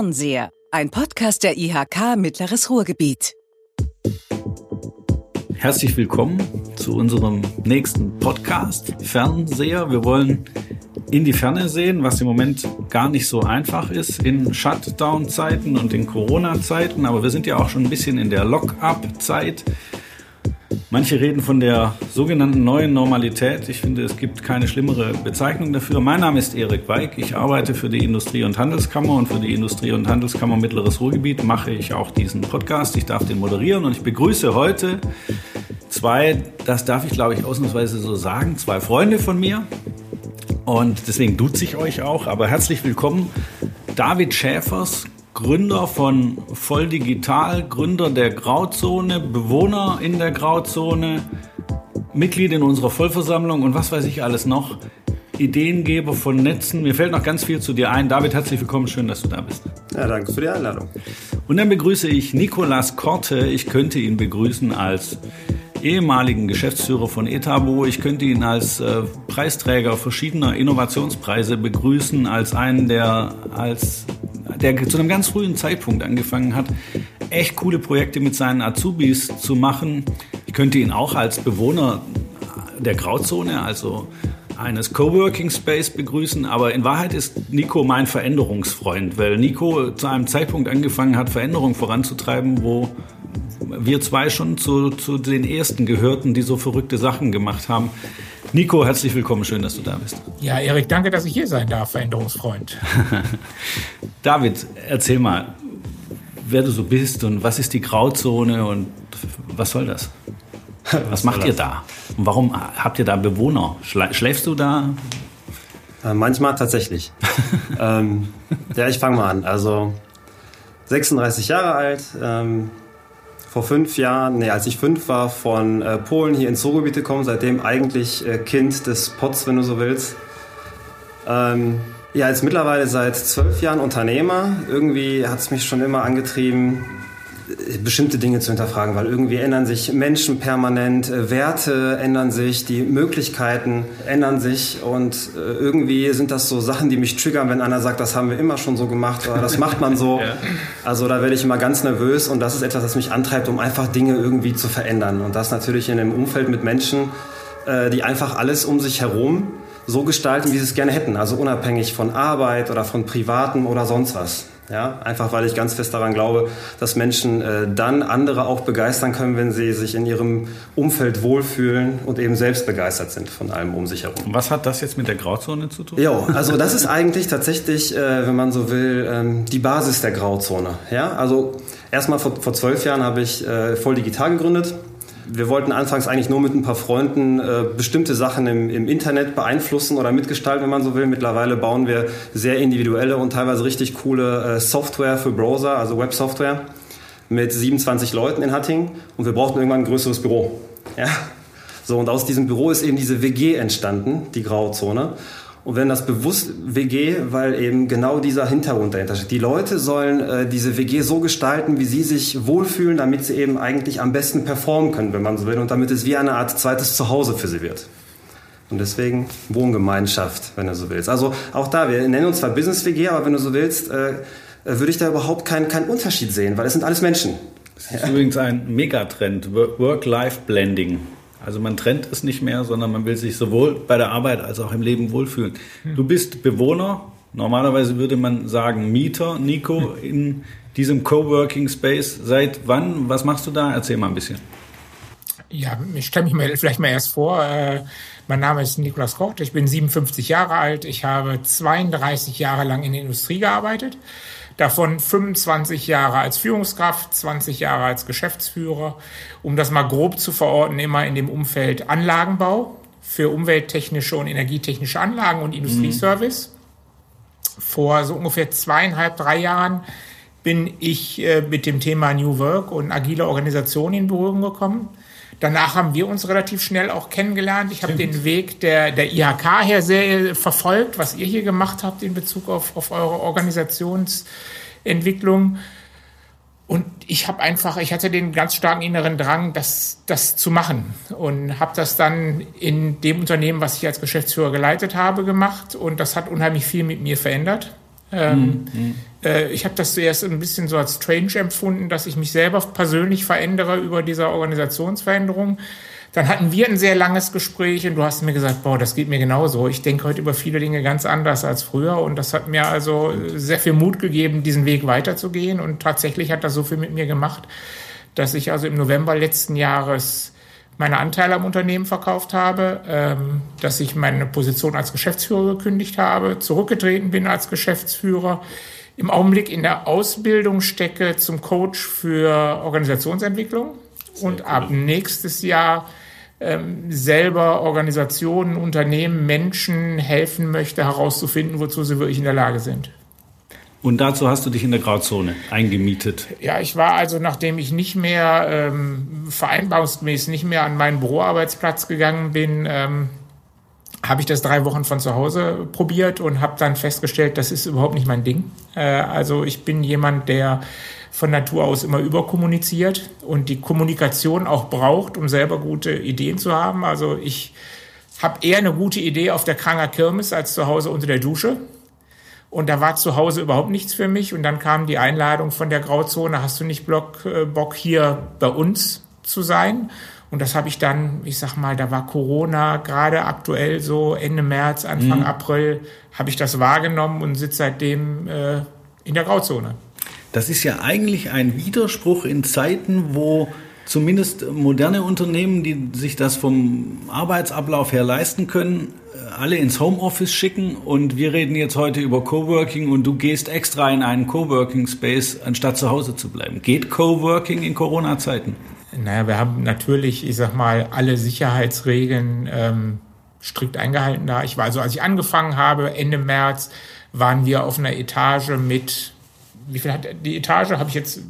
Fernseher, ein Podcast der IHK Mittleres Ruhrgebiet. Herzlich willkommen zu unserem nächsten Podcast Fernseher. Wir wollen in die Ferne sehen, was im Moment gar nicht so einfach ist in Shutdown-Zeiten und in Corona-Zeiten. Aber wir sind ja auch schon ein bisschen in der Lock-up-Zeit. Manche reden von der sogenannten neuen Normalität. Ich finde, es gibt keine schlimmere Bezeichnung dafür. Mein Name ist Erik Weig. Ich arbeite für die Industrie- und Handelskammer und für die Industrie- und Handelskammer Mittleres Ruhrgebiet mache ich auch diesen Podcast. Ich darf den moderieren und ich begrüße heute zwei, das darf ich glaube ich ausnahmsweise so sagen, zwei Freunde von mir. Und deswegen duze ich euch auch. Aber herzlich willkommen, David Schäfers, Gründer von Voll Digital, Gründer der Grauzone, Bewohner in der Grauzone, Mitglied in unserer Vollversammlung und was weiß ich alles noch. Ideengeber von Netzen. Mir fällt noch ganz viel zu dir ein. David, herzlich willkommen. Schön, dass du da bist. Ja, danke für die Einladung. Und dann begrüße ich Nicolas Korte. Ich könnte ihn begrüßen als ehemaligen Geschäftsführer von Etabo. Ich könnte ihn als äh, Preisträger verschiedener Innovationspreise begrüßen, als einen, der als der zu einem ganz frühen Zeitpunkt angefangen hat, echt coole Projekte mit seinen Azubis zu machen. Ich könnte ihn auch als Bewohner der Grauzone, also eines Coworking Space begrüßen, aber in Wahrheit ist Nico mein Veränderungsfreund, weil Nico zu einem Zeitpunkt angefangen hat, Veränderungen voranzutreiben, wo wir zwei schon zu, zu den ersten gehörten, die so verrückte Sachen gemacht haben. Nico, herzlich willkommen, schön, dass du da bist. Ja, Erik, danke, dass ich hier sein darf, Veränderungsfreund. David, erzähl mal, wer du so bist und was ist die Grauzone und was soll das? Was, was macht ihr da? Und warum habt ihr da Bewohner? Schläfst du da? Äh, manchmal tatsächlich. ähm, ja, ich fange mal an. Also 36 Jahre alt, ähm, vor fünf Jahren, nee, als ich fünf war, von äh, Polen hier ins Ruhrgebiet gekommen, seitdem eigentlich äh, Kind des Pots, wenn du so willst. Ähm, ja, jetzt mittlerweile seit zwölf Jahren Unternehmer. Irgendwie hat es mich schon immer angetrieben, bestimmte Dinge zu hinterfragen, weil irgendwie ändern sich Menschen permanent, äh, Werte ändern sich, die Möglichkeiten ändern sich und äh, irgendwie sind das so Sachen, die mich triggern, wenn einer sagt, das haben wir immer schon so gemacht oder das macht man so. ja. Also da werde ich immer ganz nervös und das ist etwas, das mich antreibt, um einfach Dinge irgendwie zu verändern und das natürlich in einem Umfeld mit Menschen, äh, die einfach alles um sich herum so gestalten, wie sie es gerne hätten, also unabhängig von Arbeit oder von Privaten oder sonst was. Ja, einfach weil ich ganz fest daran glaube, dass Menschen äh, dann andere auch begeistern können, wenn sie sich in ihrem Umfeld wohlfühlen und eben selbst begeistert sind von allem um sich herum. Was hat das jetzt mit der Grauzone zu tun? Ja, also das ist eigentlich tatsächlich, äh, wenn man so will, ähm, die Basis der Grauzone. Ja, also erstmal vor, vor zwölf Jahren habe ich äh, voll digital gegründet wir wollten anfangs eigentlich nur mit ein paar Freunden äh, bestimmte Sachen im, im, Internet beeinflussen oder mitgestalten, wenn man so will. Mittlerweile bauen wir sehr individuelle und teilweise richtig coole äh, Software für Browser, also Websoftware, mit 27 Leuten in Hattingen und wir brauchten irgendwann ein größeres Büro. Ja? So, und aus diesem Büro ist eben diese WG entstanden, die Grauzone. Und wenn das bewusst WG, weil eben genau dieser Hintergrund dahinter steht. Die Leute sollen äh, diese WG so gestalten, wie sie sich wohlfühlen, damit sie eben eigentlich am besten performen können, wenn man so will, und damit es wie eine Art zweites Zuhause für sie wird. Und deswegen Wohngemeinschaft, wenn du so willst. Also auch da, wir nennen uns zwar Business WG, aber wenn du so willst, äh, würde ich da überhaupt keinen keinen Unterschied sehen, weil es sind alles Menschen. Das ist ja. übrigens ein Megatrend, Work-Life-Blending. Also man trennt es nicht mehr, sondern man will sich sowohl bei der Arbeit als auch im Leben wohlfühlen. Hm. Du bist Bewohner, normalerweise würde man sagen Mieter, Nico, hm. in diesem Coworking Space. Seit wann? Was machst du da? Erzähl mal ein bisschen. Ja, ich stelle mich mal, vielleicht mal erst vor. Äh, mein Name ist Niklas Koch, ich bin 57 Jahre alt. Ich habe 32 Jahre lang in der Industrie gearbeitet davon 25 Jahre als Führungskraft, 20 Jahre als Geschäftsführer, um das mal grob zu verorten, immer in dem Umfeld Anlagenbau für umwelttechnische und energietechnische Anlagen und Industrieservice. Mhm. Vor so ungefähr zweieinhalb, drei Jahren bin ich äh, mit dem Thema New Work und agile Organisation in Berührung gekommen. Danach haben wir uns relativ schnell auch kennengelernt. Ich habe den Weg der, der IHK her sehr verfolgt, was ihr hier gemacht habt in Bezug auf, auf eure Organisationsentwicklung. Und ich habe einfach, ich hatte den ganz starken inneren Drang, das, das zu machen. Und habe das dann in dem Unternehmen, was ich als Geschäftsführer geleitet habe, gemacht. Und das hat unheimlich viel mit mir verändert. Ähm, mhm. äh, ich habe das zuerst ein bisschen so als strange empfunden, dass ich mich selber persönlich verändere über diese Organisationsveränderung. Dann hatten wir ein sehr langes Gespräch und du hast mir gesagt, boah, das geht mir genauso. Ich denke heute über viele Dinge ganz anders als früher und das hat mir also sehr viel Mut gegeben, diesen Weg weiterzugehen und tatsächlich hat das so viel mit mir gemacht, dass ich also im November letzten Jahres meine Anteile am Unternehmen verkauft habe, ähm, dass ich meine Position als Geschäftsführer gekündigt habe, zurückgetreten bin als Geschäftsführer, im Augenblick in der Ausbildung stecke zum Coach für Organisationsentwicklung und ab nächstes Jahr ähm, selber Organisationen, Unternehmen, Menschen helfen möchte, herauszufinden, wozu sie wirklich in der Lage sind. Und dazu hast du dich in der Grauzone eingemietet. Ja, ich war also, nachdem ich nicht mehr ähm, vereinbarungsgemäß nicht mehr an meinen Büroarbeitsplatz gegangen bin, ähm, habe ich das drei Wochen von zu Hause probiert und habe dann festgestellt, das ist überhaupt nicht mein Ding. Äh, also ich bin jemand, der von Natur aus immer überkommuniziert und die Kommunikation auch braucht, um selber gute Ideen zu haben. Also ich habe eher eine gute Idee auf der Kranger Kirmes als zu Hause unter der Dusche. Und da war zu Hause überhaupt nichts für mich. Und dann kam die Einladung von der Grauzone, hast du nicht Bock, äh, Bock hier bei uns zu sein? Und das habe ich dann, ich sag mal, da war Corona gerade aktuell so Ende März, Anfang mhm. April, habe ich das wahrgenommen und sitze seitdem äh, in der Grauzone. Das ist ja eigentlich ein Widerspruch in Zeiten, wo zumindest moderne Unternehmen, die sich das vom Arbeitsablauf her leisten können, alle ins Homeoffice schicken und wir reden jetzt heute über Coworking und du gehst extra in einen Coworking Space, anstatt zu Hause zu bleiben. Geht Coworking in Corona-Zeiten? Naja, wir haben natürlich, ich sag mal, alle Sicherheitsregeln ähm, strikt eingehalten da. Ich war also, als ich angefangen habe, Ende März, waren wir auf einer Etage mit wie viel hat die Etage? Habe ich jetzt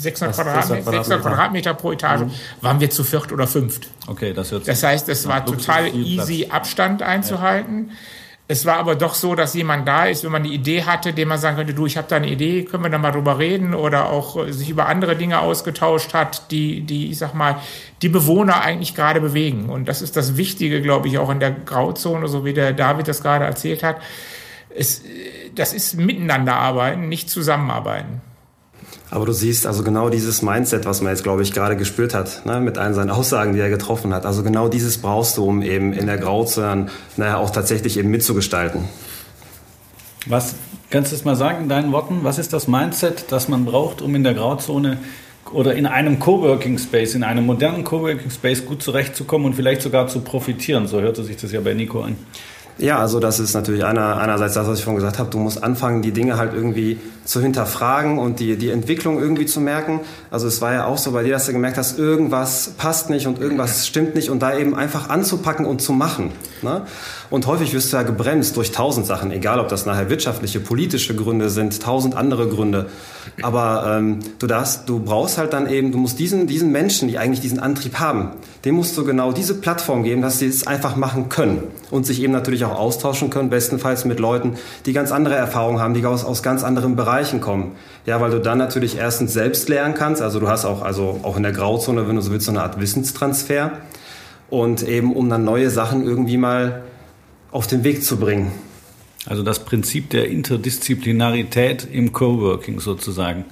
600, Quadratmeter, 600 Quadratmeter pro Etage, mhm. waren wir zu viert oder fünft. Okay, das hört Das heißt, es war total easy, Platz. Abstand einzuhalten. Ja. Es war aber doch so, dass jemand da ist, wenn man die Idee hatte, dem man sagen könnte, du, ich habe da eine Idee, können wir da mal drüber reden oder auch sich über andere Dinge ausgetauscht hat, die, die, ich sag mal, die Bewohner eigentlich gerade bewegen. Und das ist das Wichtige, glaube ich, auch in der Grauzone, so wie der David das gerade erzählt hat. Es, das ist miteinander arbeiten, nicht zusammenarbeiten. Aber du siehst also genau dieses Mindset, was man jetzt, glaube ich, gerade gespürt hat, ne, mit allen seinen Aussagen, die er getroffen hat. Also genau dieses brauchst du, um eben in der Grauzone naja, auch tatsächlich eben mitzugestalten. Was kannst du es mal sagen in deinen Worten? Was ist das Mindset, das man braucht, um in der Grauzone oder in einem Coworking Space, in einem modernen Coworking Space gut zurechtzukommen und vielleicht sogar zu profitieren? So hörte sich das ja bei Nico an. Ja, also das ist natürlich einer, einerseits das, was ich vorhin gesagt habe. Du musst anfangen, die Dinge halt irgendwie zu hinterfragen und die, die Entwicklung irgendwie zu merken. Also es war ja auch so bei dir, dass du gemerkt hast, irgendwas passt nicht und irgendwas stimmt nicht und da eben einfach anzupacken und zu machen. Ne? Und häufig wirst du ja gebremst durch tausend Sachen, egal ob das nachher wirtschaftliche, politische Gründe sind, tausend andere Gründe. Aber ähm, du darfst, du brauchst halt dann eben, du musst diesen, diesen Menschen, die eigentlich diesen Antrieb haben, dem musst du genau diese Plattform geben, dass sie es einfach machen können und sich eben natürlich auch austauschen können, bestenfalls mit Leuten, die ganz andere Erfahrungen haben, die aus, aus ganz anderen Bereichen kommen. Ja, weil du dann natürlich erstens selbst lernen kannst, also du hast auch, also auch in der Grauzone, wenn du so willst, so eine Art Wissenstransfer und eben um dann neue Sachen irgendwie mal auf den Weg zu bringen. Also das Prinzip der Interdisziplinarität im Coworking sozusagen.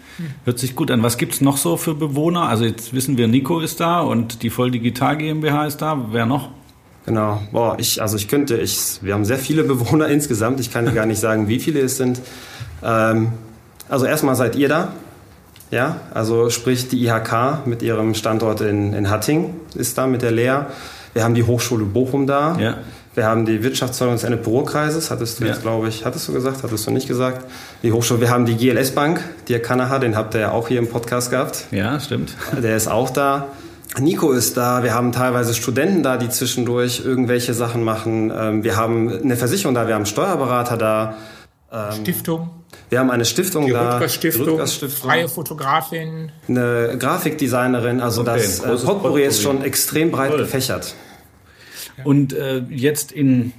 Hört sich gut an. Was gibt es noch so für Bewohner? Also jetzt wissen wir, Nico ist da und die Voll Digital GmbH ist da. Wer noch? Genau. Boah, ich, also ich könnte, ich, wir haben sehr viele Bewohner insgesamt. Ich kann gar nicht sagen, wie viele es sind. Ähm, also erstmal seid ihr da. Ja, also sprich die IHK mit ihrem Standort in, in Hatting ist da mit der Lea. Wir haben die Hochschule Bochum da. Ja. Wir haben die Wirtschaftsförderung des NPO-Kreises, hattest du ja. jetzt, glaube ich, hattest du gesagt, hattest du nicht gesagt. Die Hochschule, wir haben die GLS Bank, Dirk Kanaha, den habt ihr ja auch hier im Podcast gehabt. Ja, stimmt. Der ist auch da. Nico ist da, wir haben teilweise Studenten da, die zwischendurch irgendwelche Sachen machen. Ähm, wir haben eine Versicherung da, wir haben einen Steuerberater da. Ähm, Stiftung. Wir haben eine Stiftung die da. Stiftung, Stiftung, freie Fotografin. Eine Grafikdesignerin. Also okay, das äh, Potpourri ist schon extrem breit Toll. gefächert. Und äh, jetzt in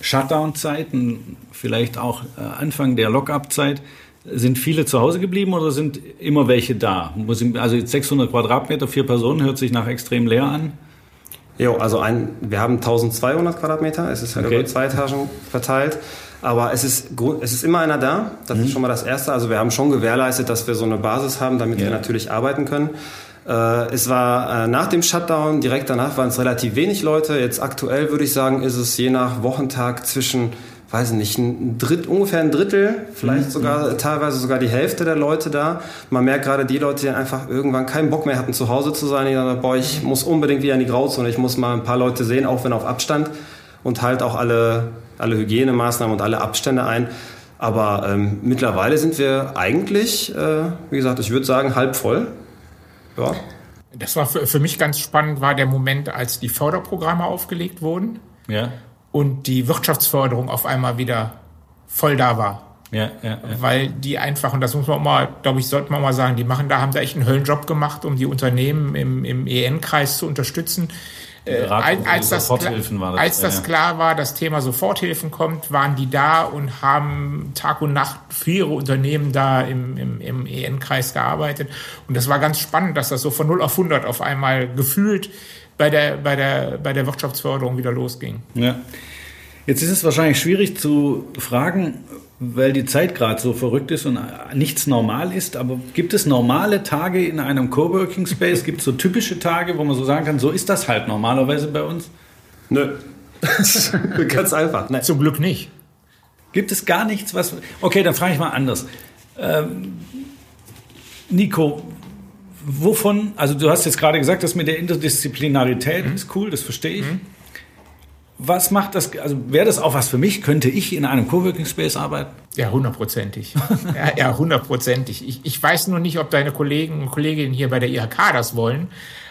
Shutdown-Zeiten, vielleicht auch äh, Anfang der Lock-up-Zeit, sind viele zu Hause geblieben oder sind immer welche da? Also jetzt 600 Quadratmeter, vier Personen, hört sich nach extrem leer an. Jo, also ein, wir haben 1200 Quadratmeter, es ist halt okay. über zwei Etagen verteilt. Aber es ist, es ist immer einer da. Das mhm. ist schon mal das Erste. Also wir haben schon gewährleistet, dass wir so eine Basis haben, damit ja. wir natürlich arbeiten können. Äh, es war äh, nach dem Shutdown, direkt danach waren es relativ wenig Leute. Jetzt aktuell würde ich sagen, ist es je nach Wochentag zwischen weiß nicht, ein Dritt, ungefähr ein Drittel, vielleicht mhm. sogar teilweise sogar die Hälfte der Leute da. Man merkt gerade die Leute, die einfach irgendwann keinen Bock mehr hatten, zu Hause zu sein, die sagen, boah, ich muss unbedingt wieder in die Grauzone, ich muss mal ein paar Leute sehen, auch wenn auf Abstand und halt auch alle, alle Hygienemaßnahmen und alle Abstände ein. Aber ähm, mittlerweile sind wir eigentlich, äh, wie gesagt, ich würde sagen, halb voll. Ja. Das war für, für mich ganz spannend, war der Moment, als die Förderprogramme aufgelegt wurden. Ja und die Wirtschaftsförderung auf einmal wieder voll da war. Ja, ja, ja. Weil die einfach, und das muss man auch mal, glaube ich, sollte man mal sagen, die machen da, haben da echt einen Höllenjob gemacht, um die Unternehmen im, im EN-Kreis zu unterstützen. Äh, als, als, das, war das, als das ja. klar war, das Thema Soforthilfen kommt, waren die da und haben Tag und Nacht für ihre Unternehmen da im, im, im EN-Kreis gearbeitet. Und das war ganz spannend, dass das so von 0 auf 100 auf einmal gefühlt bei der, bei der, bei der Wirtschaftsförderung wieder losging. Ja. Jetzt ist es wahrscheinlich schwierig zu fragen, weil die Zeit gerade so verrückt ist und nichts normal ist. Aber gibt es normale Tage in einem Coworking Space? Gibt es so typische Tage, wo man so sagen kann, so ist das halt normalerweise bei uns? Nö. Ganz einfach. Nein. Zum Glück nicht. Gibt es gar nichts, was. Okay, dann frage ich mal anders. Ähm, Nico, wovon, also du hast jetzt gerade gesagt, das mit der Interdisziplinarität mhm. ist cool, das verstehe ich. Mhm. Was macht das, also wäre das auch was für mich? Könnte ich in einem Coworking Space arbeiten? Ja, hundertprozentig. ja, ja, hundertprozentig. Ich, ich weiß nur nicht, ob deine Kollegen und Kolleginnen hier bei der IHK das wollen,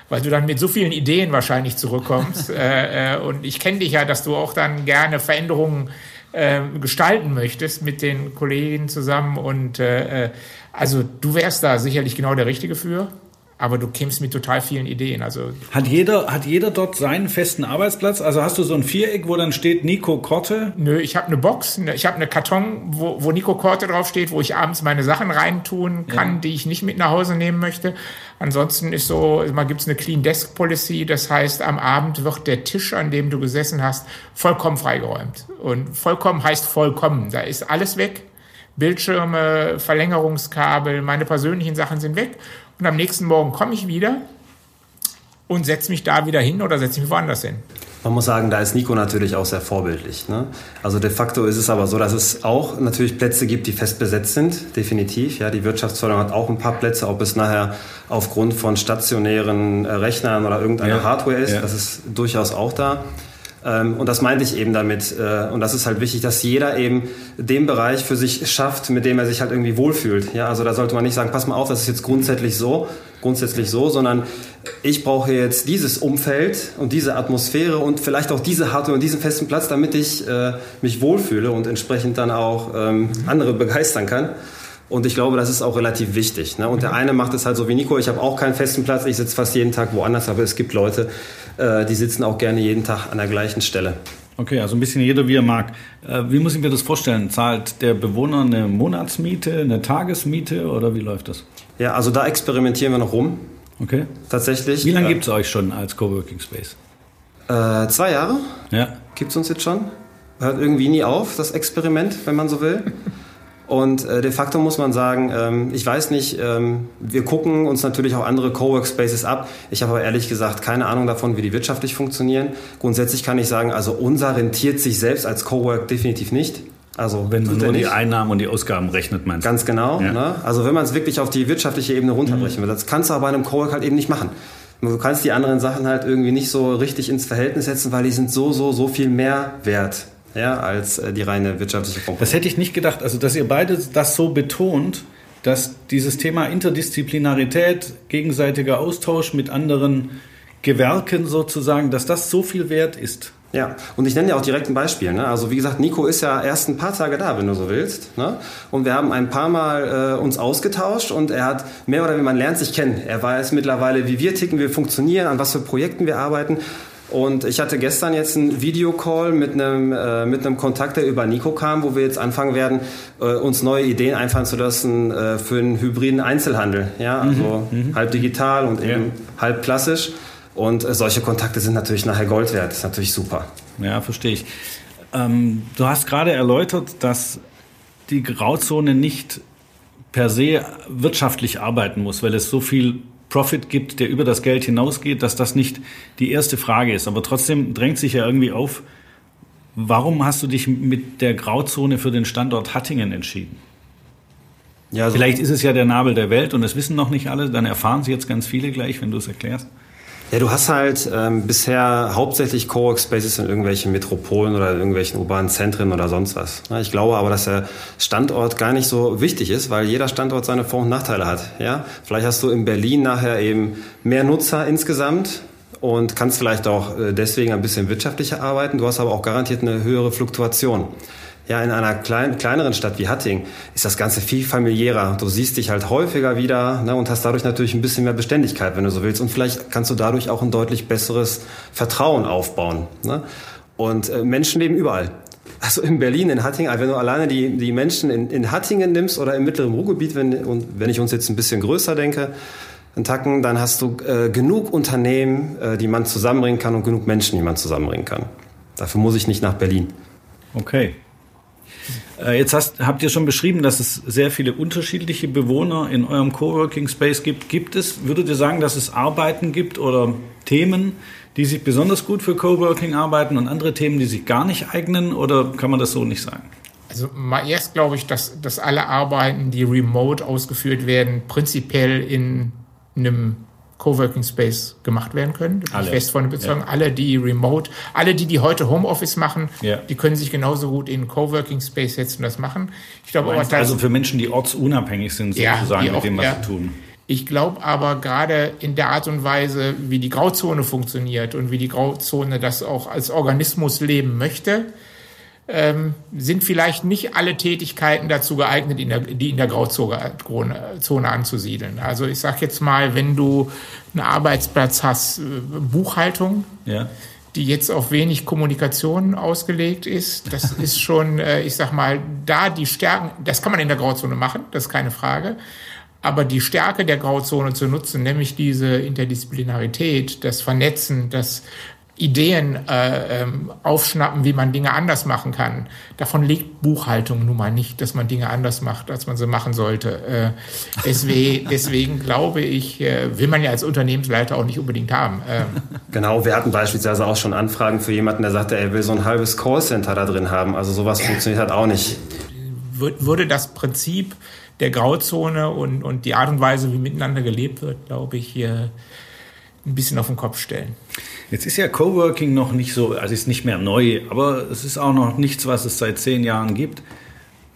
weil du dann mit so vielen Ideen wahrscheinlich zurückkommst. äh, äh, und ich kenne dich ja, dass du auch dann gerne Veränderungen äh, gestalten möchtest mit den Kollegen zusammen. Und äh, äh also du wärst da sicherlich genau der Richtige für aber du kämst mit total vielen Ideen. Also hat jeder, hat jeder dort seinen festen Arbeitsplatz? Also hast du so ein Viereck, wo dann steht Nico Korte? Nö, ich habe eine Box, ne, ich habe eine Karton, wo, wo Nico Korte draufsteht, wo ich abends meine Sachen reintun kann, ja. die ich nicht mit nach Hause nehmen möchte. Ansonsten ist so, mal gibt's eine Clean Desk Policy, das heißt, am Abend wird der Tisch, an dem du gesessen hast, vollkommen freigeräumt. Und vollkommen heißt vollkommen. Da ist alles weg. Bildschirme, Verlängerungskabel, meine persönlichen Sachen sind weg und am nächsten Morgen komme ich wieder und setze mich da wieder hin oder setze mich woanders hin. Man muss sagen, da ist Nico natürlich auch sehr vorbildlich. Ne? Also de facto ist es aber so, dass es auch natürlich Plätze gibt, die fest besetzt sind, definitiv. Ja, die Wirtschaftsförderung hat auch ein paar Plätze, ob es nachher aufgrund von stationären äh, Rechnern oder irgendeiner ja. Hardware ist, ja. das ist durchaus auch da. Ähm, und das meinte ich eben damit. Äh, und das ist halt wichtig, dass jeder eben den Bereich für sich schafft, mit dem er sich halt irgendwie wohlfühlt. Ja, also da sollte man nicht sagen, pass mal auf, das ist jetzt grundsätzlich so, grundsätzlich so, sondern ich brauche jetzt dieses Umfeld und diese Atmosphäre und vielleicht auch diese Hardware und diesen festen Platz, damit ich äh, mich wohlfühle und entsprechend dann auch ähm, andere begeistern kann. Und ich glaube, das ist auch relativ wichtig. Ne? Und der eine macht es halt so wie Nico. Ich habe auch keinen festen Platz. Ich sitze fast jeden Tag woanders, aber es gibt Leute, äh, die sitzen auch gerne jeden Tag an der gleichen Stelle. Okay, also ein bisschen jeder wie er mag. Äh, wie muss ich mir das vorstellen? Zahlt der Bewohner eine Monatsmiete, eine Tagesmiete oder wie läuft das? Ja, also da experimentieren wir noch rum. Okay. Tatsächlich. Wie lange gibt es euch schon als Coworking Space? Äh, zwei Jahre. Ja. Gibt es uns jetzt schon. Hört irgendwie nie auf, das Experiment, wenn man so will. Und äh, de facto muss man sagen, ähm, ich weiß nicht, ähm, wir gucken uns natürlich auch andere Coworkspaces ab. Ich habe aber ehrlich gesagt keine Ahnung davon, wie die wirtschaftlich funktionieren. Grundsätzlich kann ich sagen, also unser rentiert sich selbst als Cowork definitiv nicht. Also wenn man nur die Einnahmen und die Ausgaben rechnet, meinst du? Ganz genau. Ja. Ne? Also wenn man es wirklich auf die wirtschaftliche Ebene runterbrechen mhm. will, das kannst du aber bei einem Cowork halt eben nicht machen. Du kannst die anderen Sachen halt irgendwie nicht so richtig ins Verhältnis setzen, weil die sind so, so, so viel mehr wert ja, als äh, die reine wirtschaftliche Komponente. Das hätte ich nicht gedacht. Also, dass ihr beide das so betont, dass dieses Thema Interdisziplinarität, gegenseitiger Austausch mit anderen Gewerken sozusagen, dass das so viel wert ist. Ja, und ich nenne dir auch direkt ein Beispiel. Ne? Also wie gesagt, Nico ist ja erst ein paar Tage da, wenn du so willst. Ne? Und wir haben ein paar Mal äh, uns ausgetauscht und er hat mehr oder weniger, man lernt sich kennen. Er weiß mittlerweile, wie wir ticken, wie wir funktionieren, an was für Projekten wir arbeiten. Und ich hatte gestern jetzt einen Videocall mit einem, äh, mit einem Kontakt, der über Nico kam, wo wir jetzt anfangen werden, äh, uns neue Ideen einfallen zu lassen äh, für einen hybriden Einzelhandel. Ja, also mhm. mhm. halb digital und eben ja. halb klassisch. Und äh, solche Kontakte sind natürlich nachher Gold wert. Das ist natürlich super. Ja, verstehe ich. Ähm, du hast gerade erläutert, dass die Grauzone nicht per se wirtschaftlich arbeiten muss, weil es so viel Profit gibt, der über das Geld hinausgeht, dass das nicht die erste Frage ist. Aber trotzdem drängt sich ja irgendwie auf, warum hast du dich mit der Grauzone für den Standort Hattingen entschieden? Ja, also Vielleicht ist es ja der Nabel der Welt und das wissen noch nicht alle, dann erfahren sie jetzt ganz viele gleich, wenn du es erklärst. Ja, du hast halt ähm, bisher hauptsächlich Cowork Spaces in irgendwelchen Metropolen oder in irgendwelchen urbanen Zentren oder sonst was. Ich glaube aber, dass der Standort gar nicht so wichtig ist, weil jeder Standort seine Vor- und Nachteile hat. Ja, vielleicht hast du in Berlin nachher eben mehr Nutzer insgesamt und kannst vielleicht auch äh, deswegen ein bisschen wirtschaftlicher arbeiten. Du hast aber auch garantiert eine höhere Fluktuation. Ja, in einer klein, kleineren Stadt wie Hatting ist das Ganze viel familiärer. Du siehst dich halt häufiger wieder ne, und hast dadurch natürlich ein bisschen mehr Beständigkeit, wenn du so willst. Und vielleicht kannst du dadurch auch ein deutlich besseres Vertrauen aufbauen. Ne? Und äh, Menschen leben überall. Also in Berlin, in Hattingen, wenn du alleine die, die Menschen in, in Hattingen nimmst oder im mittleren Ruhrgebiet, wenn, und wenn ich uns jetzt ein bisschen größer denke, in Tacken, dann hast du äh, genug Unternehmen, äh, die man zusammenbringen kann und genug Menschen, die man zusammenbringen kann. Dafür muss ich nicht nach Berlin. Okay. Äh, jetzt hast, habt ihr schon beschrieben, dass es sehr viele unterschiedliche Bewohner in eurem Coworking Space gibt. Gibt es, würdet ihr sagen, dass es Arbeiten gibt oder Themen, die sich besonders gut für Coworking arbeiten und andere Themen, die sich gar nicht eignen? Oder kann man das so nicht sagen? Also mal erst glaube ich, dass, dass alle Arbeiten, die remote ausgeführt werden, prinzipiell in einem Coworking Space gemacht werden können. alle. Ich fest von Überzeugung. Ja. Alle, die remote, alle, die, die heute Homeoffice machen, ja. die können sich genauso gut in Coworking Space setzen und das machen. Ich glaube, aber also für Menschen, die ortsunabhängig sind, sozusagen ja, mit dem, was sie tun. Ich glaube aber gerade in der Art und Weise, wie die Grauzone funktioniert und wie die Grauzone das auch als Organismus leben möchte, ähm, sind vielleicht nicht alle Tätigkeiten dazu geeignet, in der, die in der Grauzone Zone anzusiedeln. Also ich sage jetzt mal, wenn du einen Arbeitsplatz hast, äh, Buchhaltung, ja. die jetzt auf wenig Kommunikation ausgelegt ist, das ist schon, äh, ich sag mal, da die Stärken, das kann man in der Grauzone machen, das ist keine Frage. Aber die Stärke der Grauzone zu nutzen, nämlich diese Interdisziplinarität, das Vernetzen, das Ideen äh, ähm, aufschnappen, wie man Dinge anders machen kann. Davon legt Buchhaltung nun mal nicht, dass man Dinge anders macht, als man sie machen sollte. Äh, deswegen, deswegen glaube ich, äh, will man ja als Unternehmensleiter auch nicht unbedingt haben. Ähm. Genau, wir hatten beispielsweise auch schon Anfragen für jemanden, der sagte, er will so ein halbes Callcenter da drin haben. Also sowas funktioniert halt auch nicht. Würde das Prinzip der Grauzone und, und die Art und Weise, wie miteinander gelebt wird, glaube ich, hier ein bisschen auf den Kopf stellen. Jetzt ist ja Coworking noch nicht so, also ist nicht mehr neu, aber es ist auch noch nichts, was es seit zehn Jahren gibt.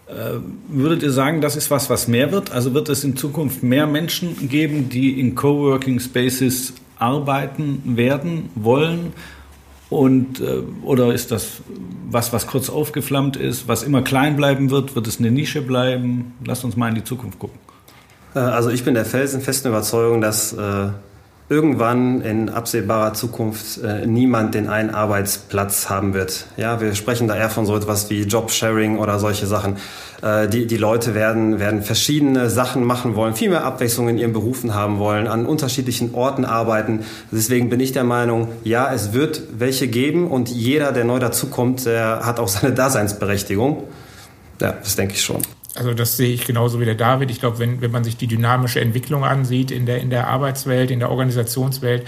Äh, würdet ihr sagen, das ist was, was mehr wird? Also wird es in Zukunft mehr Menschen geben, die in Coworking Spaces arbeiten werden, wollen? Und, äh, oder ist das was, was kurz aufgeflammt ist, was immer klein bleiben wird? Wird es eine Nische bleiben? Lasst uns mal in die Zukunft gucken. Äh, also ich bin der felsenfesten Überzeugung, dass irgendwann in absehbarer Zukunft äh, niemand den einen Arbeitsplatz haben wird. Ja, wir sprechen da eher von so etwas wie Jobsharing oder solche Sachen. Äh, die, die Leute werden, werden verschiedene Sachen machen wollen, viel mehr Abwechslung in ihren Berufen haben wollen, an unterschiedlichen Orten arbeiten. Deswegen bin ich der Meinung, ja, es wird welche geben und jeder, der neu dazukommt, der hat auch seine Daseinsberechtigung. Ja, das denke ich schon. Also das sehe ich genauso wie der David. Ich glaube, wenn, wenn man sich die dynamische Entwicklung ansieht in der, in der Arbeitswelt, in der Organisationswelt,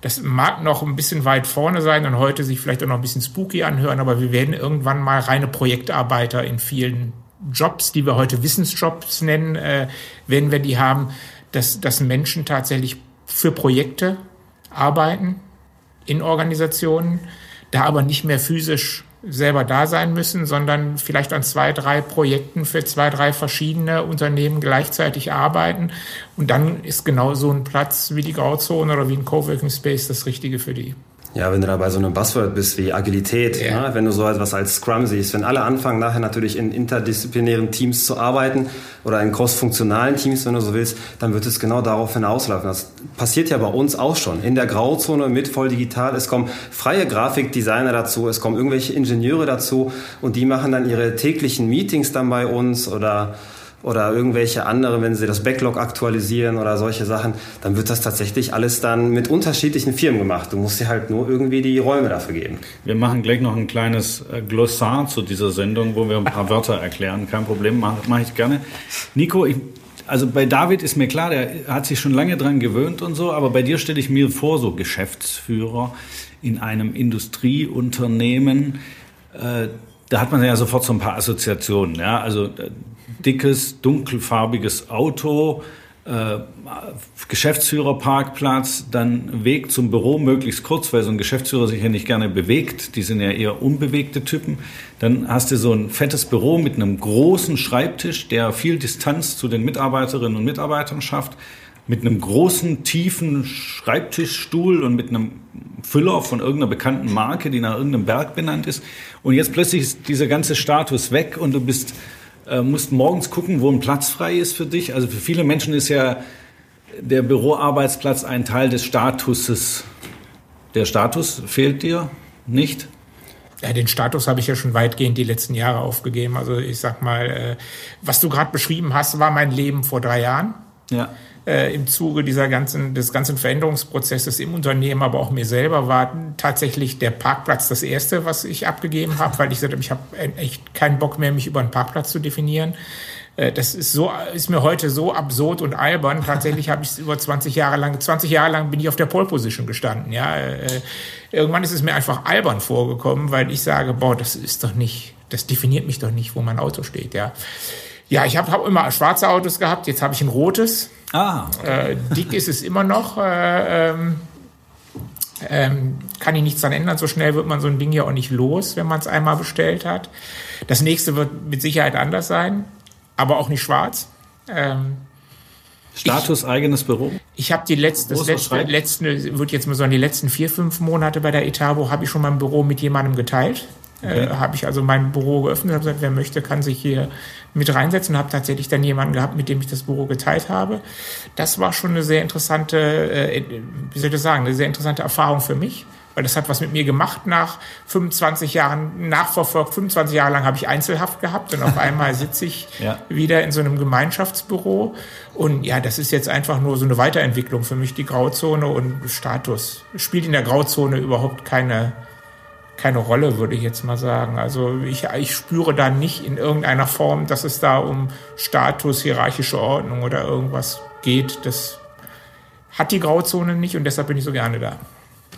das mag noch ein bisschen weit vorne sein und heute sich vielleicht auch noch ein bisschen spooky anhören, aber wir werden irgendwann mal reine Projektarbeiter in vielen Jobs, die wir heute Wissensjobs nennen, äh, werden wir die haben, dass, dass Menschen tatsächlich für Projekte arbeiten in Organisationen, da aber nicht mehr physisch selber da sein müssen, sondern vielleicht an zwei, drei Projekten für zwei, drei verschiedene Unternehmen gleichzeitig arbeiten. Und dann ist genau so ein Platz wie die Grauzone oder wie ein Coworking Space das Richtige für die. Ja, wenn du dabei so einem Buzzword bist wie Agilität, ja. ne? wenn du so etwas als Scrum siehst, wenn alle anfangen, nachher natürlich in interdisziplinären Teams zu arbeiten oder in cross-funktionalen Teams, wenn du so willst, dann wird es genau darauf hinauslaufen. Das passiert ja bei uns auch schon. In der Grauzone mit voll digital. Es kommen freie Grafikdesigner dazu, es kommen irgendwelche Ingenieure dazu und die machen dann ihre täglichen Meetings dann bei uns oder oder irgendwelche andere, wenn sie das Backlog aktualisieren oder solche Sachen, dann wird das tatsächlich alles dann mit unterschiedlichen Firmen gemacht. Du musst dir halt nur irgendwie die Räume dafür geben. Wir machen gleich noch ein kleines äh, Glossar zu dieser Sendung, wo wir ein paar Wörter erklären. Kein Problem, mache mach ich gerne. Nico, ich, also bei David ist mir klar, der hat sich schon lange dran gewöhnt und so, aber bei dir stelle ich mir vor, so Geschäftsführer in einem Industrieunternehmen, äh, da hat man ja sofort so ein paar Assoziationen. Ja? Also äh, dickes, dunkelfarbiges Auto, äh, Geschäftsführerparkplatz, dann Weg zum Büro möglichst kurz, weil so ein Geschäftsführer sich ja nicht gerne bewegt. Die sind ja eher unbewegte Typen. Dann hast du so ein fettes Büro mit einem großen Schreibtisch, der viel Distanz zu den Mitarbeiterinnen und Mitarbeitern schafft, mit einem großen, tiefen Schreibtischstuhl und mit einem Füller von irgendeiner bekannten Marke, die nach irgendeinem Berg benannt ist. Und jetzt plötzlich ist dieser ganze Status weg und du bist äh, musst morgens gucken, wo ein Platz frei ist für dich. Also für viele Menschen ist ja der Büroarbeitsplatz ein Teil des Statuses. Der Status fehlt dir nicht? Ja, den Status habe ich ja schon weitgehend die letzten Jahre aufgegeben. Also ich sag mal, äh, was du gerade beschrieben hast, war mein Leben vor drei Jahren. Ja äh, im Zuge dieser ganzen, des ganzen Veränderungsprozesses im Unternehmen, aber auch mir selber war tatsächlich der Parkplatz das erste, was ich abgegeben habe, weil ich gesagt habe, ich habe echt keinen Bock mehr, mich über einen Parkplatz zu definieren. Äh, das ist so, ist mir heute so absurd und albern. Tatsächlich habe ich es über 20 Jahre lang, 20 Jahre lang bin ich auf der Pole Position gestanden. Ja, äh, irgendwann ist es mir einfach albern vorgekommen, weil ich sage, boah, das ist doch nicht, das definiert mich doch nicht, wo mein Auto steht. Ja, ja, ich habe hab immer schwarze Autos gehabt. Jetzt habe ich ein rotes. Ah. Äh, dick ist es immer noch. Äh, ähm, ähm, kann ich nichts dran ändern. So schnell wird man so ein Ding ja auch nicht los, wenn man es einmal bestellt hat. Das nächste wird mit Sicherheit anders sein, aber auch nicht schwarz. Ähm, Status ich, eigenes Büro? Ich habe die letzte, das letzte, letzte, wird jetzt mal sagen, die letzten vier, fünf Monate bei der Etabo habe ich schon mein Büro mit jemandem geteilt. Äh, habe ich also mein Büro geöffnet, habe gesagt, wer möchte, kann sich hier mit reinsetzen und habe tatsächlich dann jemanden gehabt, mit dem ich das Büro geteilt habe. Das war schon eine sehr interessante, äh, wie soll ich das sagen, eine sehr interessante Erfahrung für mich, weil das hat was mit mir gemacht nach 25 Jahren, nachverfolgt, 25 Jahre lang habe ich Einzelhaft gehabt und auf einmal sitze ich ja. wieder in so einem Gemeinschaftsbüro und ja, das ist jetzt einfach nur so eine Weiterentwicklung für mich, die Grauzone und Status. Spielt in der Grauzone überhaupt keine keine Rolle, würde ich jetzt mal sagen. Also ich, ich spüre da nicht in irgendeiner Form, dass es da um Status, hierarchische Ordnung oder irgendwas geht. Das hat die Grauzone nicht und deshalb bin ich so gerne da.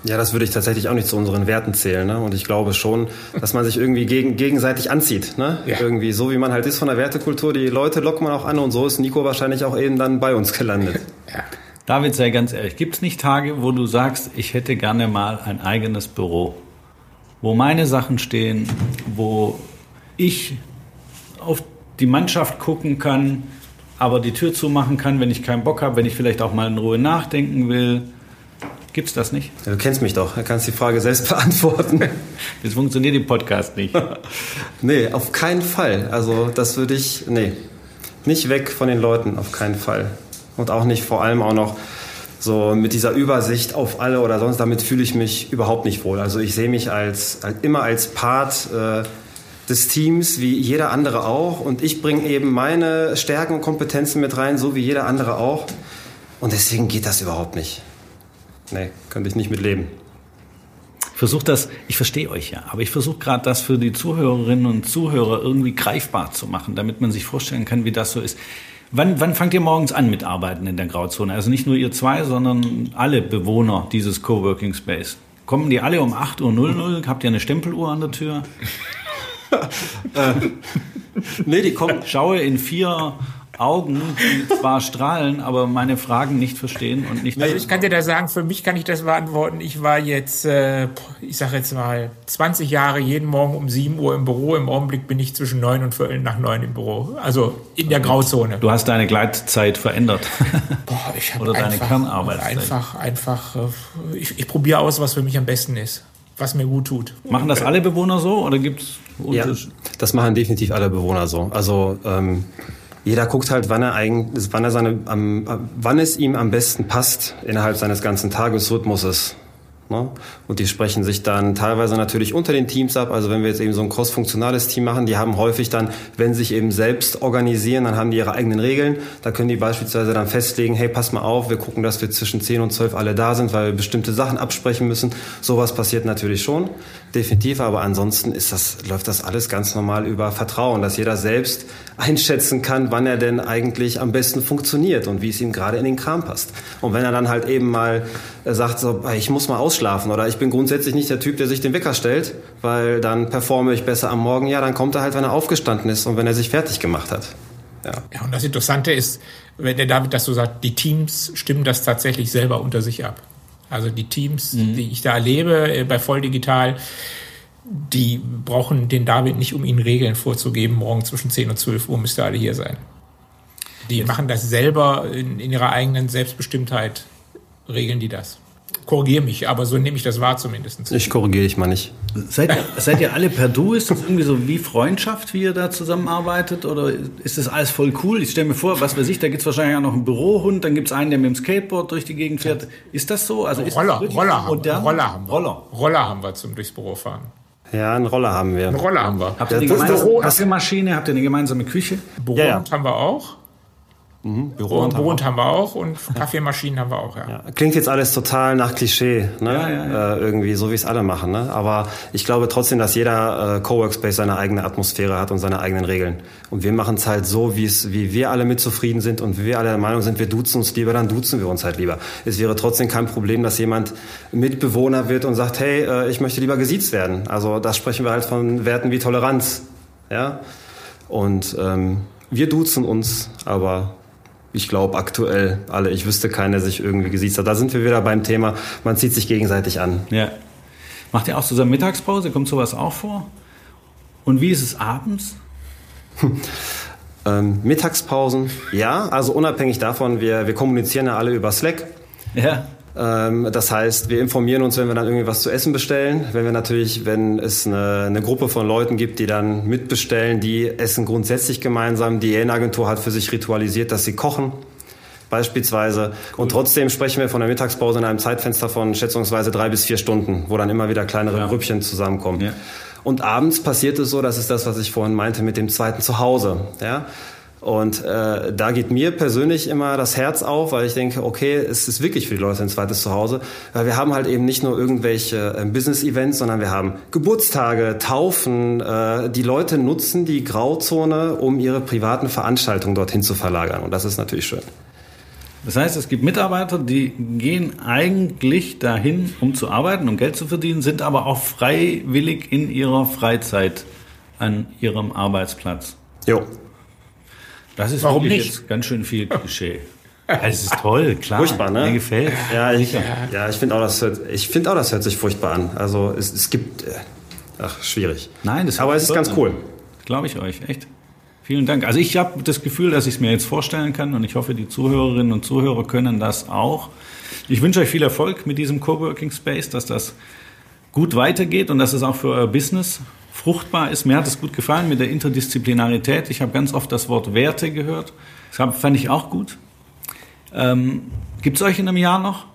Ja, das würde ich tatsächlich auch nicht zu unseren Werten zählen. Ne? Und ich glaube schon, dass man sich irgendwie gegen, gegenseitig anzieht. Ne? Ja. Irgendwie so, wie man halt ist von der Wertekultur. Die Leute lockt man auch an und so ist Nico wahrscheinlich auch eben dann bei uns gelandet. Ja. David, sei ganz ehrlich, gibt es nicht Tage, wo du sagst, ich hätte gerne mal ein eigenes Büro? Wo meine Sachen stehen, wo ich auf die Mannschaft gucken kann, aber die Tür zumachen kann, wenn ich keinen Bock habe, wenn ich vielleicht auch mal in Ruhe nachdenken will. Gibt's das nicht? Ja, du kennst mich doch, du kannst die Frage selbst beantworten. Das funktioniert im Podcast nicht. nee, auf keinen Fall. Also das würde ich, nee, nicht weg von den Leuten, auf keinen Fall. Und auch nicht vor allem auch noch so mit dieser Übersicht auf alle oder sonst, damit fühle ich mich überhaupt nicht wohl. Also ich sehe mich als, immer als Part äh, des Teams, wie jeder andere auch. Und ich bringe eben meine Stärken und Kompetenzen mit rein, so wie jeder andere auch. Und deswegen geht das überhaupt nicht. Nee, könnte ich nicht mit leben. Versuch das, ich verstehe euch ja, aber ich versuche gerade das für die Zuhörerinnen und Zuhörer irgendwie greifbar zu machen, damit man sich vorstellen kann, wie das so ist. Wann, wann fangt ihr morgens an mit Arbeiten in der Grauzone? Also nicht nur ihr zwei, sondern alle Bewohner dieses Coworking Space. Kommen die alle um 8.00 Uhr? Habt ihr eine Stempeluhr an der Tür? äh, nee, die kommen. Schaue in vier Augen, die zwar strahlen, aber meine Fragen nicht verstehen und nicht. Also ich kann dir da sagen, für mich kann ich das beantworten. Ich war jetzt, äh, ich sage jetzt mal, 20 Jahre jeden Morgen um 7 Uhr im Büro. Im Augenblick bin ich zwischen 9 und Viertel nach 9 im Büro. Also in der Grauzone. Du hast deine Gleitzeit verändert. Boah, ich habe Oder deine Kernarbeitszeit. Einfach, einfach, äh, ich, ich probiere aus, was für mich am besten ist was mir gut tut. Machen das alle Bewohner so oder gibt es Ja, das machen definitiv alle Bewohner so. Also ähm, jeder guckt halt, wann er eigentlich, wann er seine, am, wann es ihm am besten passt innerhalb seines ganzen Tagesrhythmuses. Ne? Und die sprechen sich dann teilweise natürlich unter den Teams ab. Also wenn wir jetzt eben so ein cross-funktionales Team machen, die haben häufig dann, wenn sie sich eben selbst organisieren, dann haben die ihre eigenen Regeln. Da können die beispielsweise dann festlegen, hey, pass mal auf, wir gucken, dass wir zwischen 10 und 12 alle da sind, weil wir bestimmte Sachen absprechen müssen. Sowas passiert natürlich schon, definitiv. Aber ansonsten ist das, läuft das alles ganz normal über Vertrauen, dass jeder selbst einschätzen kann, wann er denn eigentlich am besten funktioniert und wie es ihm gerade in den Kram passt. Und wenn er dann halt eben mal sagt, so, ich muss mal ausschlafen oder ich bin grundsätzlich nicht der Typ, der sich den Wecker stellt, weil dann performe ich besser am Morgen, ja, dann kommt er halt, wenn er aufgestanden ist und wenn er sich fertig gemacht hat. Ja. ja, und das Interessante ist, wenn der David das so sagt, die Teams stimmen das tatsächlich selber unter sich ab. Also die Teams, mhm. die ich da erlebe äh, bei Volldigital, die brauchen den David nicht, um ihnen Regeln vorzugeben, morgen zwischen 10 und 12 Uhr müsst ihr alle hier sein. Die machen das selber in, in ihrer eigenen Selbstbestimmtheit, regeln die das korrigiere mich, aber so nehme ich das wahr zumindest. Ich korrigiere dich mal nicht. Seid ihr, seid ihr alle per Du? Ist das irgendwie so wie Freundschaft, wie ihr da zusammenarbeitet? Oder ist das alles voll cool? Ich stelle mir vor, was weiß ich, da gibt es wahrscheinlich auch noch einen Bürohund, dann gibt es einen, der mit dem Skateboard durch die Gegend fährt. Ist das so? Also ist Roller, Roller, haben, Roller haben wir. Roller. Roller haben wir zum durchs Büro fahren. Ja, einen Roller haben wir. Einen Roller haben wir. Habt ihr eine gemeinsame Kaffeemaschine? Habt ihr eine gemeinsame Küche? Büro ja, ja. haben wir auch. Mhm, Büro und Brot haben wir auch und Kaffeemaschinen haben wir auch, ja. ja. Klingt jetzt alles total nach Klischee, ne? Ja, ja, äh, irgendwie, so wie es alle machen. Ne? Aber ich glaube trotzdem, dass jeder äh, Coworkspace seine eigene Atmosphäre hat und seine eigenen Regeln. Und wir machen es halt so, wie es, wie wir alle mit zufrieden sind und wie wir alle der Meinung sind, wir duzen uns lieber, dann duzen wir uns halt lieber. Es wäre trotzdem kein Problem, dass jemand Mitbewohner wird und sagt, hey, äh, ich möchte lieber gesiezt werden. Also da sprechen wir halt von Werten wie Toleranz. Ja? Und ähm, wir duzen uns, aber ich glaube aktuell alle, ich wüsste keiner, der sich irgendwie gesiezt hat. Da sind wir wieder beim Thema, man zieht sich gegenseitig an. Ja. Macht ihr auch zusammen Mittagspause? Kommt sowas auch vor? Und wie ist es abends? ähm, Mittagspausen, ja, also unabhängig davon, wir, wir kommunizieren ja alle über Slack. Ja. Ähm, das heißt, wir informieren uns, wenn wir dann irgendwie was zu essen bestellen. Wenn wir natürlich, wenn es eine, eine Gruppe von Leuten gibt, die dann mitbestellen, die essen grundsätzlich gemeinsam. Die Agentur hat für sich ritualisiert, dass sie kochen beispielsweise. Cool. Und trotzdem sprechen wir von der Mittagspause in einem Zeitfenster von schätzungsweise drei bis vier Stunden, wo dann immer wieder kleinere ja. Grüppchen zusammenkommen. Ja. Und abends passiert es so, das ist das, was ich vorhin meinte mit dem zweiten Zuhause. Ja? Und äh, da geht mir persönlich immer das Herz auf, weil ich denke, okay, es ist wirklich für die Leute ein zweites Zuhause. Weil wir haben halt eben nicht nur irgendwelche äh, Business-Events, sondern wir haben Geburtstage, Taufen. Äh, die Leute nutzen die Grauzone, um ihre privaten Veranstaltungen dorthin zu verlagern. Und das ist natürlich schön. Das heißt, es gibt Mitarbeiter, die gehen eigentlich dahin, um zu arbeiten, um Geld zu verdienen, sind aber auch freiwillig in ihrer Freizeit an ihrem Arbeitsplatz. Jo. Das ist Warum nicht? jetzt ganz schön viel Klischee. Es ist toll, klar. Furchtbar, ne? Mir gefällt. Ja, ich, ja. ja, ich finde auch, das hört, ich finde auch, das hört sich furchtbar an. Also es, es gibt, äh, ach, schwierig. Nein, das Aber es ist ganz cool. Glaube ich euch, echt. Vielen Dank. Also ich habe das Gefühl, dass ich es mir jetzt vorstellen kann und ich hoffe, die Zuhörerinnen und Zuhörer können das auch. Ich wünsche euch viel Erfolg mit diesem Coworking Space, dass das gut weitergeht und dass es auch für euer Business fruchtbar ist. Mir hat es gut gefallen mit der Interdisziplinarität. Ich habe ganz oft das Wort Werte gehört. Das fand ich auch gut. Ähm, Gibt es euch in einem Jahr noch?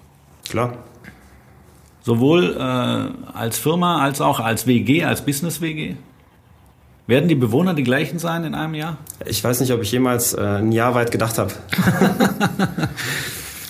Klar. Sowohl äh, als Firma als auch als WG, als Business-WG? Werden die Bewohner die gleichen sein in einem Jahr? Ich weiß nicht, ob ich jemals äh, ein Jahr weit gedacht habe.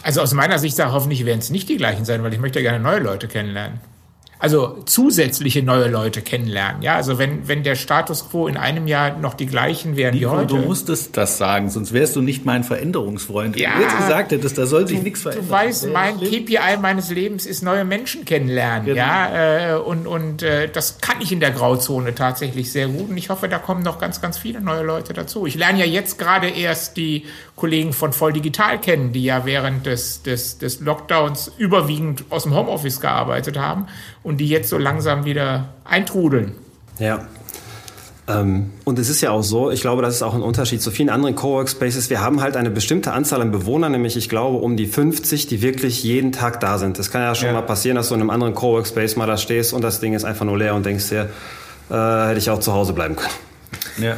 also aus meiner Sicht hoffentlich werden es nicht die gleichen sein, weil ich möchte gerne neue Leute kennenlernen also zusätzliche neue Leute kennenlernen. Ja, also wenn, wenn der Status quo in einem Jahr noch die gleichen wären wie heute. Du musstest das sagen, sonst wärst du nicht mein Veränderungsfreund. Ja, Wenn du jetzt gesagt hättest, da soll sich nichts verändern. Du weißt, mein KPI meines Lebens ist neue Menschen kennenlernen. Genau. Ja, äh, und, und äh, das kann ich in der Grauzone tatsächlich sehr gut. Und ich hoffe, da kommen noch ganz, ganz viele neue Leute dazu. Ich lerne ja jetzt gerade erst die Kollegen von Voll Digital kennen, die ja während des, des, des Lockdowns überwiegend aus dem Homeoffice gearbeitet haben und die jetzt so langsam wieder eintrudeln. Ja. Ähm, und es ist ja auch so, ich glaube, das ist auch ein Unterschied zu vielen anderen Coworkspaces. Wir haben halt eine bestimmte Anzahl an Bewohnern, nämlich ich glaube um die 50, die wirklich jeden Tag da sind. Das kann ja schon ja. mal passieren, dass du in einem anderen Coworkspace mal da stehst und das Ding ist einfach nur leer und denkst dir, äh, hätte ich auch zu Hause bleiben können. Ja.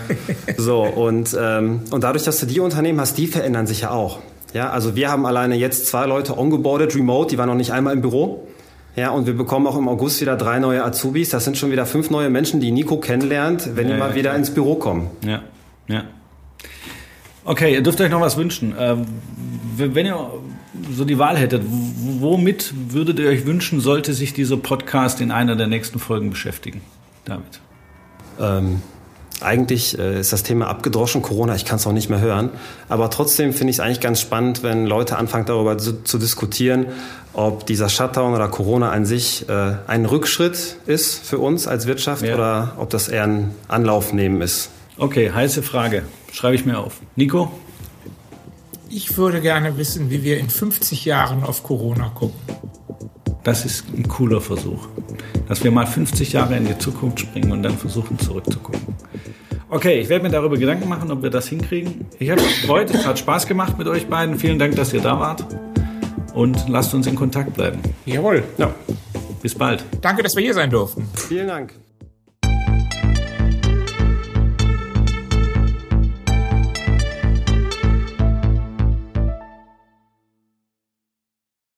so, und, ähm, und dadurch, dass du die Unternehmen hast, die verändern sich ja auch. Ja, also wir haben alleine jetzt zwei Leute ongeboardet, remote, die waren noch nicht einmal im Büro. Ja, und wir bekommen auch im August wieder drei neue Azubis. Das sind schon wieder fünf neue Menschen, die Nico kennenlernt, wenn Ja, die mal ja, wieder klar. ins Büro kommen. Ja, ja. Okay, ihr dürft euch noch was wünschen. Ähm, wenn ihr so die Wahl hättet, womit würdet ihr euch wünschen, sollte sich dieser Podcast in einer der nächsten Folgen beschäftigen? David. Ähm, eigentlich äh, ist das Thema abgedroschen, Corona, ich kann es auch nicht mehr hören. Aber trotzdem finde ich es eigentlich ganz spannend, wenn Leute anfangen darüber zu, zu diskutieren, ob dieser Shutdown oder Corona an sich äh, ein Rückschritt ist für uns als Wirtschaft Ja. oder ob das eher ein Anlauf nehmen ist. Okay, heiße Frage. Schreibe ich mir auf. Nico? Ich würde gerne wissen, wie wir in 50 Jahren auf Corona gucken. Das ist ein cooler Versuch. Dass wir mal 50 Jahre in die Zukunft springen und dann versuchen zurückzugucken. Okay, ich werde mir darüber Gedanken machen, ob wir das hinkriegen. Ich habe mich gefreut, es hat Spaß gemacht mit euch beiden. Vielen Dank, dass ihr da wart. Und lasst uns in Kontakt bleiben. Jawohl. Ja, Bis bald. Danke, dass wir hier sein durften. vielen Dank.